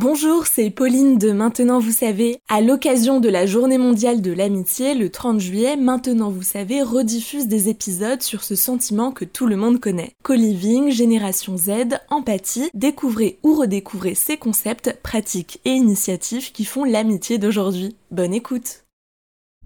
Bonjour, c'est Pauline de Maintenant vous savez. À l'occasion de la journée mondiale de l'amitié, le 30 juillet, Maintenant vous savez rediffuse des épisodes sur ce sentiment que tout le monde connaît. Co-living, génération Z, empathie, découvrez ou redécouvrez ces concepts, pratiques et initiatives qui font l'amitié d'aujourd'hui. Bonne écoute.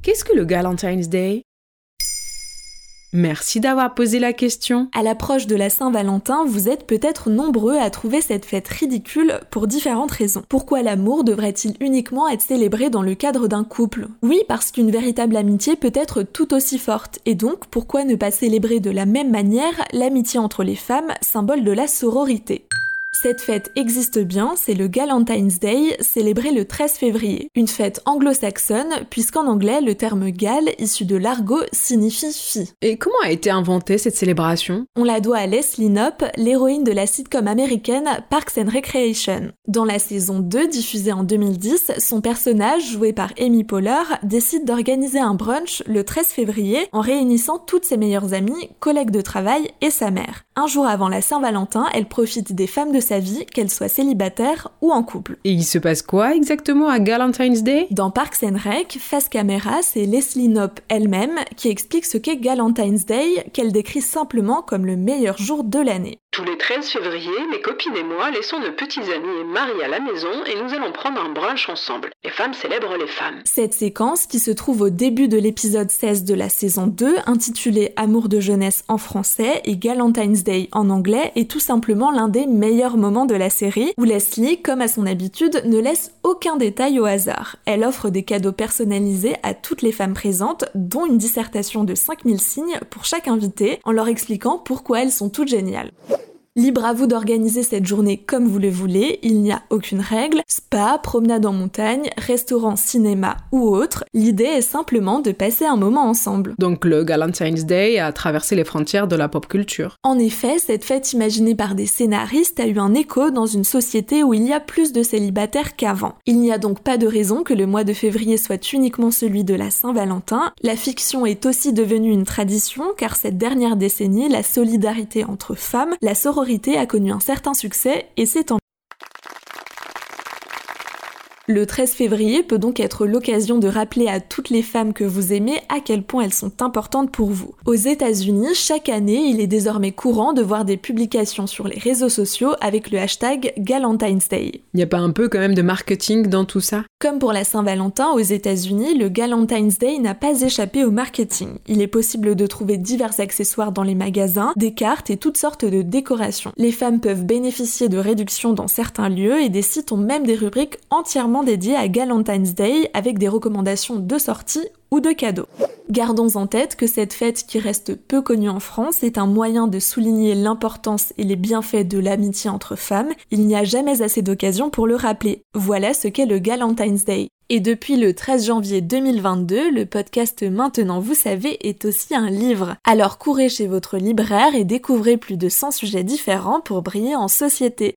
Qu'est-ce que le Valentine's Day? Merci d'avoir posé la question. À l'approche de la Saint-Valentin, vous êtes peut-être nombreux à trouver cette fête ridicule pour différentes raisons. Pourquoi l'amour devrait-il uniquement être célébré dans le cadre d'un couple? Oui, parce qu'une véritable amitié peut être tout aussi forte. Et donc, pourquoi ne pas célébrer de la même manière l'amitié entre les femmes, symbole de la sororité? Cette fête existe bien, c'est le Galentine's Day, célébré le 13 février. Une fête anglo-saxonne, puisqu'en anglais, le terme gal, issu de l'argot, signifie fille. Et comment a été inventée cette célébration? On la doit à Leslie Knope, l'héroïne de la sitcom américaine Parks and Recreation. Dans la saison 2, diffusée en 2010, son personnage, joué par Amy Poehler, décide d'organiser un brunch le 13 février en réunissant toutes ses meilleures amies, collègues de travail et sa mère. Un jour avant la Saint-Valentin, elle profite des femmes de sa vie, qu'elle soit célibataire ou en couple. Et il se passe quoi exactement à Galentine's Day? Dans Parks and Rec, face caméra, c'est Leslie Knope elle-même qui explique ce qu'est Galentine's Day, qu'elle décrit simplement comme le meilleur jour de l'année. Tous les 13 février, mes copines et moi laissons nos petits amis et Marie à la maison et nous allons prendre un brunch ensemble. Les femmes célèbrent les femmes. Cette séquence, qui se trouve au début de l'épisode 16 de la saison 2, intitulée Amour de jeunesse en français et Galentine's En anglais, est tout simplement l'un des meilleurs moments de la série, où Leslie, comme à son habitude, ne laisse aucun détail au hasard. Elle offre des cadeaux personnalisés à toutes les femmes présentes, dont une dissertation de 5000 signes pour chaque invité, en leur expliquant pourquoi elles sont toutes géniales. Libre à vous d'organiser cette journée comme vous le voulez, il n'y a aucune règle, spa, promenade en montagne, restaurant, cinéma ou autre, l'idée est simplement de passer un moment ensemble. Donc le Valentine's Day a traversé les frontières de la pop culture. En effet, cette fête imaginée par des scénaristes a eu un écho dans une société où il y a plus de célibataires qu'avant. Il n'y a donc pas de raison que le mois de février soit uniquement celui de la Saint-Valentin, la fiction est aussi devenue une tradition car cette dernière décennie, la solidarité entre femmes, la sororité a connu un certain succès et c'est en le 13 février peut donc être l'occasion de rappeler à toutes les femmes que vous aimez à quel point elles sont importantes pour vous. Aux États-Unis, chaque année, il est désormais courant de voir des publications sur les réseaux sociaux avec le hashtag Galentine's Day. Il n'y a pas un peu quand même de marketing dans tout ça? Comme pour la Saint-Valentin aux États-Unis, le Galentine's Day n'a pas échappé au marketing. Il est possible de trouver divers accessoires dans les magasins, des cartes et toutes sortes de décorations. Les femmes peuvent bénéficier de réductions dans certains lieux et des sites ont même des rubriques entièrement dédié à Galentine's Day avec des recommandations de sortie ou de cadeaux. Gardons en tête que cette fête qui reste peu connue en France est un moyen de souligner l'importance et les bienfaits de l'amitié entre femmes. Il n'y a jamais assez d'occasions pour le rappeler. Voilà ce qu'est le Galentine's Day. Et depuis le 13 janvier 2022, le podcast Maintenant vous savez est aussi un livre. Alors courez chez votre libraire et découvrez plus de 100 sujets différents pour briller en société.